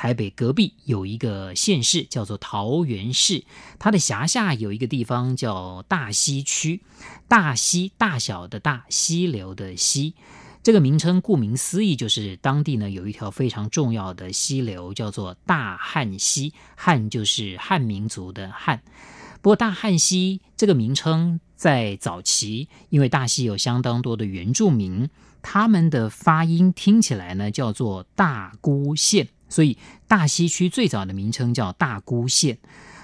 台北隔壁有一个县市，叫做桃园市，它的辖下有一个地方叫大溪区。大溪，大小的大，溪流的溪。这个名称顾名思义，就是当地呢有一条非常重要的溪流，叫做大汉溪。汉就是汉民族的汉。不过大汉溪这个名称在早期，因为大溪有相当多的原住民，他们的发音听起来呢叫做大姑县，所以大溪区最早的名称叫大姑县。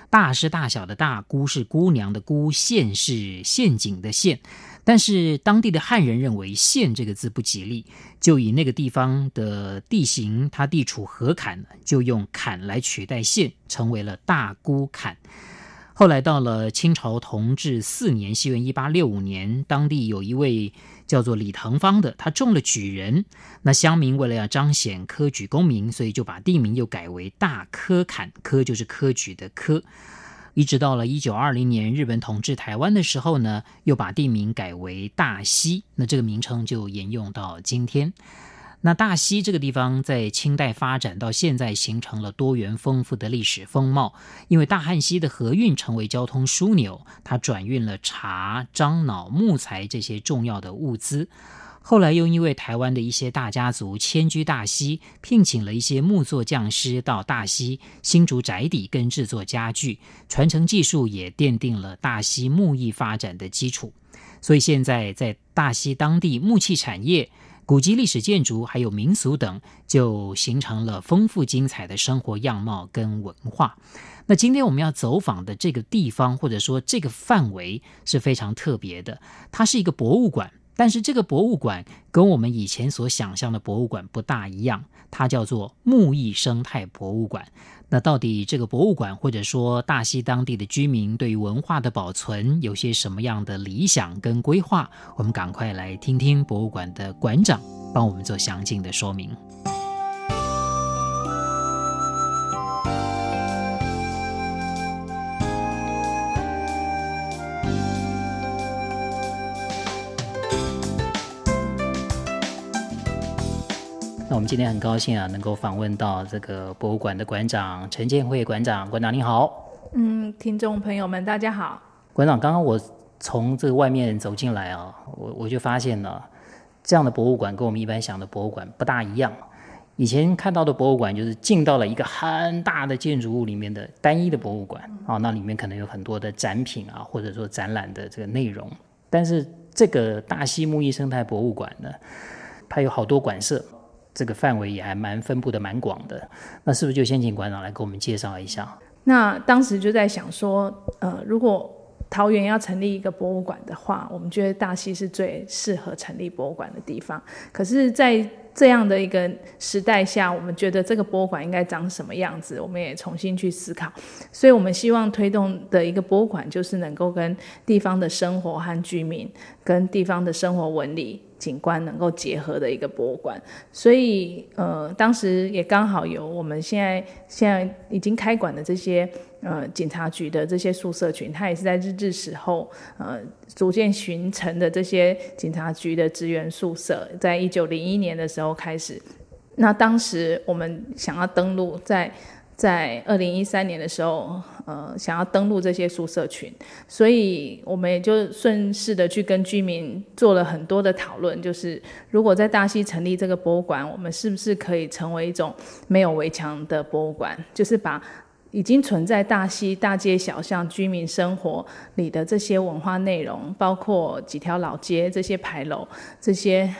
大是大小的大，姑是姑娘的姑，县是陷阱的陷。但是当地的汉人认为“县”这个字不吉利，就以那个地方的地形，它地处河坎，就用“坎”来取代“县”，成为了大姑坎。后来到了清朝同治四年，西元一八六五年，当地有一位叫做李腾芳的，他中了举人。那乡民为了要彰显科举功名，所以就把地名又改为大科坎，科就是科举的科。一直到了一九二零年，日本统治台湾的时候呢，又把地名改为大溪，那这个名称就沿用到今天。那大溪这个地方在清代发展到现在，形成了多元丰富的历史风貌。因为大汉溪的河运成为交通枢纽，它转运了茶、樟脑、木材这些重要的物资。后来又因为台湾的一些大家族迁居大溪，聘请了一些木作匠师到大溪新竹宅邸跟制作家具，传承技术也奠定了大溪木艺发展的基础。所以现在在大溪当地木器产业、古籍历史建筑还有民俗等，就形成了丰富精彩的生活样貌跟文化。那今天我们要走访的这个地方，或者说这个范围是非常特别的，它是一个博物馆。但是这个博物馆跟我们以前所想象的博物馆不大一样，它叫做木艺生态博物馆。那到底这个博物馆或者说大溪当地的居民对于文化的保存有些什么样的理想跟规划？我们赶快来听听博物馆的馆长帮我们做详尽的说明。我们今天很高兴啊，能够访问到这个博物馆的馆长陈建慧馆长。馆长你好，嗯，听众朋友们大家好。馆长，刚刚我从这个外面走进来啊，我我就发现了这样的博物馆跟我们一般想的博物馆不大一样。以前看到的博物馆就是进到了一个很大的建筑物里面的单一的博物馆啊，那里面可能有很多的展品啊，或者说展览的这个内容。但是这个大溪木艺生态博物馆呢，它有好多馆舍。这个范围也还蛮分布的蛮广的，那是不是就先请馆长来给我们介绍一下？那当时就在想说，呃，如果桃园要成立一个博物馆的话，我们觉得大溪是最适合成立博物馆的地方。可是，在这样的一个时代下，我们觉得这个博物馆应该长什么样子，我们也重新去思考。所以我们希望推动的一个博物馆，就是能够跟地方的生活和居民，跟地方的生活纹理。景观能够结合的一个博物馆，所以呃，当时也刚好有我们现在现在已经开馆的这些呃警察局的这些宿舍群，它也是在日治时候呃逐渐形成的这些警察局的职员宿舍，在一九零一年的时候开始，那当时我们想要登录在。在二零一三年的时候，呃，想要登录这些宿舍群，所以我们也就顺势的去跟居民做了很多的讨论，就是如果在大溪成立这个博物馆，我们是不是可以成为一种没有围墙的博物馆？就是把已经存在大溪大街小巷居民生活里的这些文化内容，包括几条老街、这些牌楼、这些。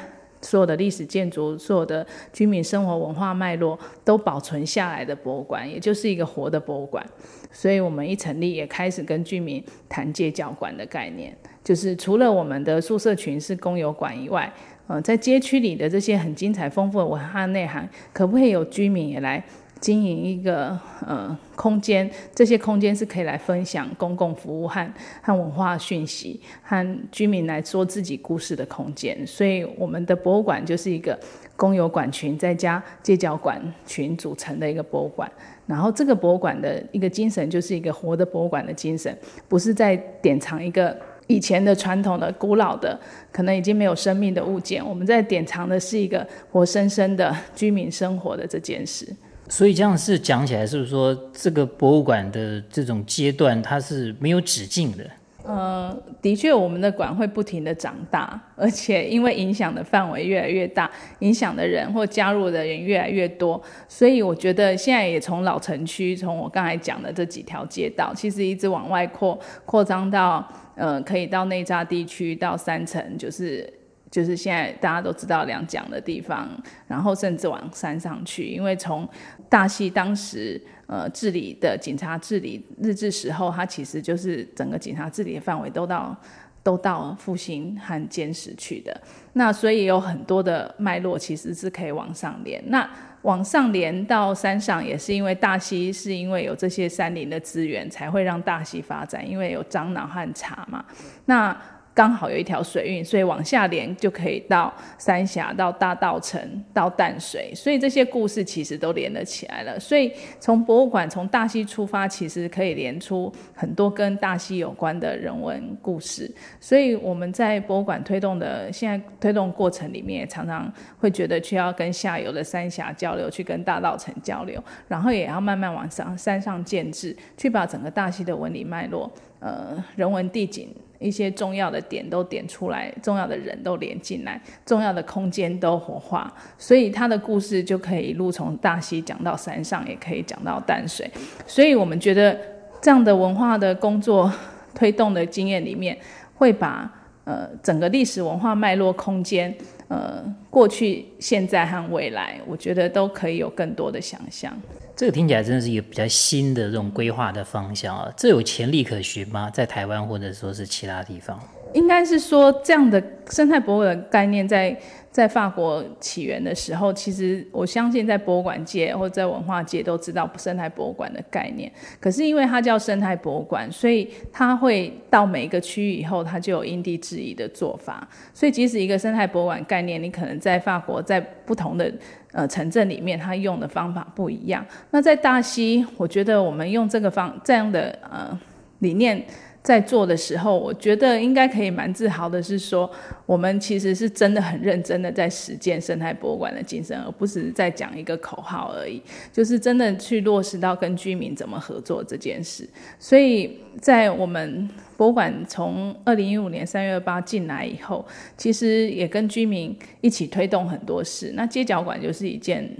所有的历史建筑，所有的居民生活文化脉络都保存下来的博物馆，也就是一个活的博物馆。所以，我们一成立，也开始跟居民谈借教馆的概念，就是除了我们的宿舍群是公有馆以外，嗯，在街区里的这些很精彩丰富的文化内涵，可不可以有居民也来经营一个呃空间，这些空间是可以来分享公共服务和和文化讯息，和居民来说自己故事的空间。所以我们的博物馆就是一个公有馆群再加街角馆群组成的一个博物馆。然后这个博物馆的一个精神就是一个活的博物馆的精神，不是在典藏一个以前的传统的古老的可能已经没有生命的物件，我们在典藏的是一个活生生的居民生活的这件事。所以这样是讲起来，是不是说这个博物馆的这种阶段，它是没有止境的？呃，的确，我们的馆会不停地长大，而且因为影响的范围越来越大，影响的人或加入的人越来越多，所以我觉得现在也从老城区，从我刚才讲的这几条街道，其实一直往外扩，扩张到呃，可以到内栅地区，到三层，就是。就是现在大家都知道两蒋的地方，然后甚至往山上去，因为从大溪当时呃治理的警察治理日治时候，它其实就是整个警察治理的范围都到都到复兴和监视去的。那所以有很多的脉络其实是可以往上连。那往上连到山上，也是因为大溪是因为有这些山林的资源，才会让大溪发展，因为有樟脑和茶嘛。那刚好有一条水运，所以往下连就可以到三峡、到大稻埕、到淡水，所以这些故事其实都连了起来了。所以从博物馆从大溪出发，其实可以连出很多跟大溪有关的人文故事。所以我们在博物馆推动的现在推动过程里面，常常会觉得需要跟下游的三峡交流，去跟大稻埕交流，然后也要慢慢往上山上建置，去把整个大溪的纹理脉络、呃人文地景。一些重要的点都点出来，重要的人都连进来，重要的空间都活化，所以他的故事就可以一路从大溪讲到山上，也可以讲到淡水。所以我们觉得这样的文化的工作推动的经验里面，会把呃整个历史文化脉络空间，呃过去、现在和未来，我觉得都可以有更多的想象。这个听起来真的是一个比较新的这种规划的方向啊，这有潜力可循吗？在台湾或者说是其他地方？应该是说这样的生态博物的概念在。在法国起源的时候，其实我相信在博物馆界或者在文化界都知道生态博物馆的概念。可是因为它叫生态博物馆，所以它会到每一个区域以后，它就有因地制宜的做法。所以即使一个生态博物馆概念，你可能在法国在不同的呃城镇里面，它用的方法不一样。那在大溪，我觉得我们用这个方这样的呃理念。在做的时候，我觉得应该可以蛮自豪的，是说我们其实是真的很认真的在实践生态博物馆的精神，而不是在讲一个口号而已，就是真的去落实到跟居民怎么合作这件事。所以在我们博物馆从二零一五年三月二八进来以后，其实也跟居民一起推动很多事。那街角馆就是一件。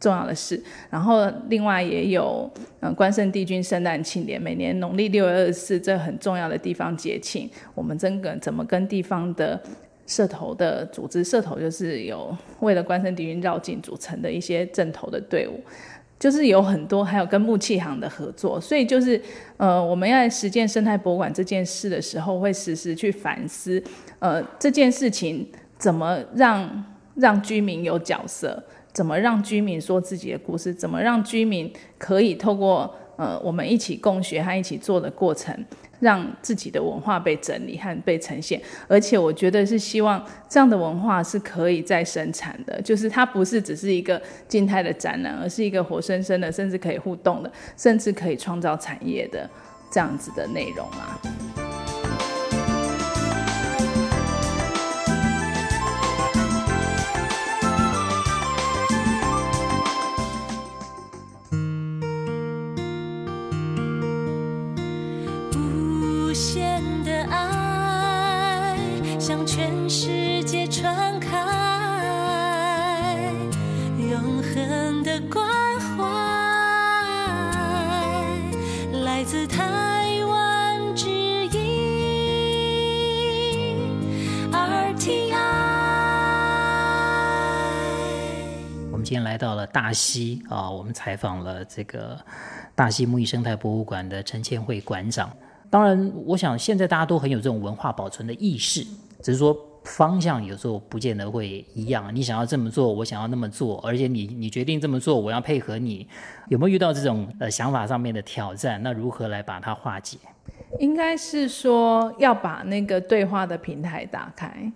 重要的事，然后另外也有，嗯，关圣帝君圣诞庆典，每年农历六月二十四，这很重要的地方节庆，我们真的怎么跟地方的社头的组织，社头就是有为了关圣帝君绕境组成的一些阵头的队伍，就是有很多，还有跟木器行的合作，所以就是，呃，我们要实践生态博物馆这件事的时候，会时时去反思，呃，这件事情怎么让让居民有角色。怎么让居民说自己的故事？怎么让居民可以透过呃我们一起共学和一起做的过程，让自己的文化被整理和被呈现？而且我觉得是希望这样的文化是可以再生产的，就是它不是只是一个静态的展览，而是一个活生生的，甚至可以互动的，甚至可以创造产业的这样子的内容啊。今天来到了大溪啊，我们采访了这个大溪木艺生态博物馆的陈千惠馆长。当然，我想现在大家都很有这种文化保存的意识，只是说方向有时候不见得会一样。你想要这么做，我想要那么做，而且你你决定这么做，我要配合你。有没有遇到这种呃想法上面的挑战？那如何来把它化解？应该是说要把那个对话的平台打开，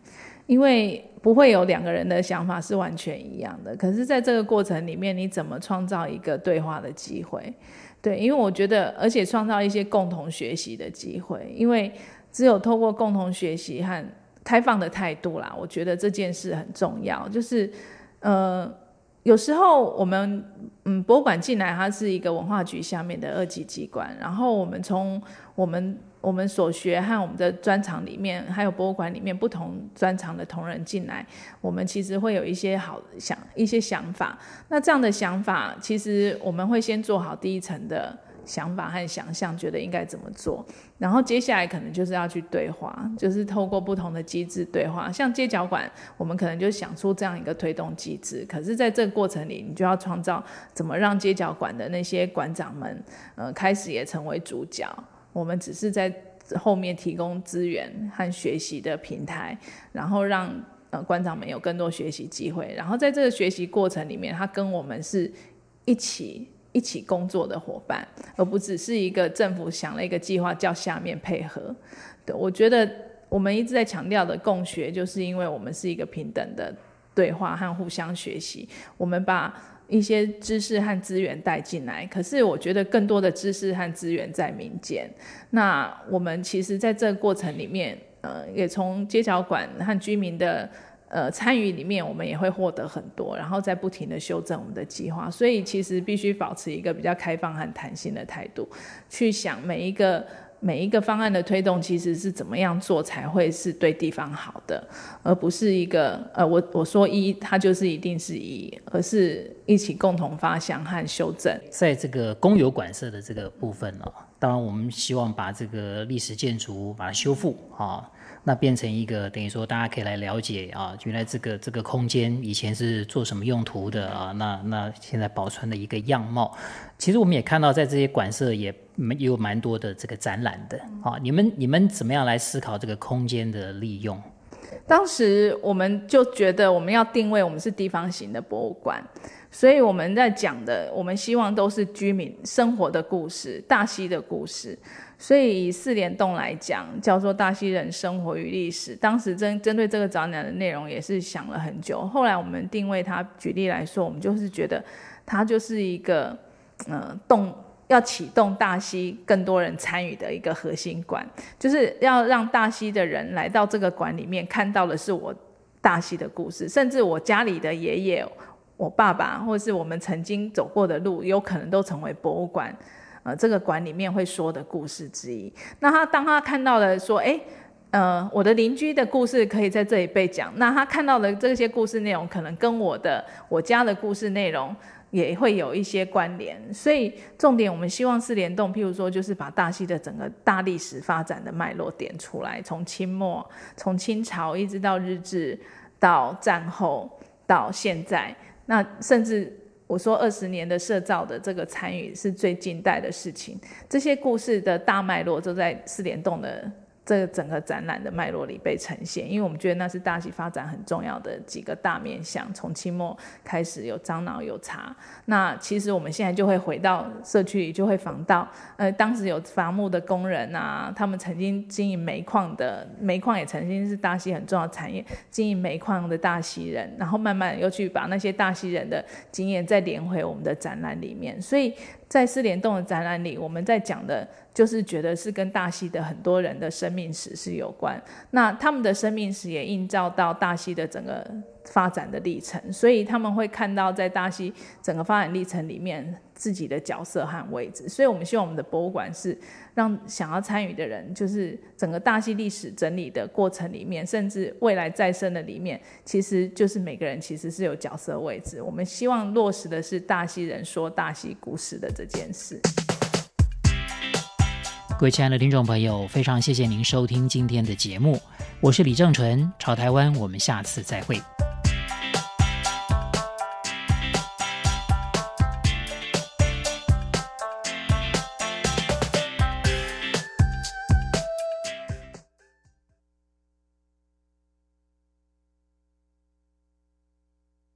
因为不会有两个人的想法是完全一样的。可是，在这个过程里面，你怎么创造一个对话的机会？对，因为我觉得，而且创造一些共同学习的机会，因为只有透过共同学习和开放的态度啦，我觉得这件事很重要。就是，呃。有时候我们嗯，博物馆进来，它是一个文化局下面的二级机关。然后我们从我们我们所学和我们的专长里面，还有博物馆里面不同专长的同仁进来，我们其实会有一些好想一些想法。那这样的想法，其实我们会先做好第一层的。想法和想象，觉得应该怎么做，然后接下来可能就是要去对话，就是透过不同的机制对话。像街角馆，我们可能就想出这样一个推动机制，可是在这个过程里，你就要创造怎么让街角馆的那些馆长们，呃，开始也成为主角。我们只是在后面提供资源和学习的平台，然后让呃馆长们有更多学习机会。然后在这个学习过程里面，他跟我们是一起。一起工作的伙伴，而不只是一个政府想了一个计划叫下面配合。对，我觉得我们一直在强调的共学，就是因为我们是一个平等的对话和互相学习。我们把一些知识和资源带进来，可是我觉得更多的知识和资源在民间。那我们其实在这个过程里面，呃，也从街角馆和居民的。呃，参与里面我们也会获得很多，然后再不停地修正我们的计划，所以其实必须保持一个比较开放和弹性的态度，去想每一个每一个方案的推动，其实是怎么样做才会是对地方好的，而不是一个呃，我我说一，它就是一定是一，而是一起共同发想和修正。在这个公有馆舍的这个部分呢，当然我们希望把这个历史建筑把它修复啊。那变成一个等于说，大家可以来了解啊，原来这个这个空间以前是做什么用途的啊？那那现在保存的一个样貌，其实我们也看到，在这些馆舍也也有蛮多的这个展览的啊。你们你们怎么样来思考这个空间的利用？当时我们就觉得我们要定位我们是地方型的博物馆，所以我们在讲的，我们希望都是居民生活的故事，大溪的故事。所以以四连栋来讲，叫做大溪人生活与历史。当时针针对这个展览的内容也是想了很久。后来我们定位它，举例来说，我们就是觉得它就是一个，呃，动要启动大溪更多人参与的一个核心馆，就是要让大溪的人来到这个馆里面，看到的是我大溪的故事，甚至我家里的爷爷、我爸爸，或是我们曾经走过的路，有可能都成为博物馆。呃，这个馆里面会说的故事之一。那他当他看到了说，诶，呃，我的邻居的故事可以在这里被讲。那他看到的这些故事内容，可能跟我的我家的故事内容也会有一些关联。所以重点，我们希望是联动，譬如说，就是把大溪的整个大历史发展的脉络点出来，从清末，从清朝一直到日治，到战后，到现在，那甚至。我说二十年的社造的这个参与是最近代的事情，这些故事的大脉络都在四联动的。这个整个展览的脉络里被呈现，因为我们觉得那是大溪发展很重要的几个大面向。从清末开始有樟脑有茶，那其实我们现在就会回到社区里，就会访到，呃，当时有伐木的工人啊，他们曾经经营煤矿的，煤矿也曾经是大溪很重要的产业，经营煤矿的大溪人，然后慢慢又去把那些大溪人的经验再连回我们的展览里面，所以。在四联动的展览里，我们在讲的就是觉得是跟大溪的很多人的生命史是有关。那他们的生命史也映照到大溪的整个发展的历程，所以他们会看到在大溪整个发展历程里面自己的角色和位置。所以我们希望我们的博物馆是让想要参与的人，就是整个大溪历史整理的过程里面，甚至未来再生的里面，其实就是每个人其实是有角色位置。我们希望落实的是大溪人说大溪故事的这件事。各位亲爱的听众朋友，非常谢谢您收听今天的节目，我是李正淳，朝台湾，我们下次再会。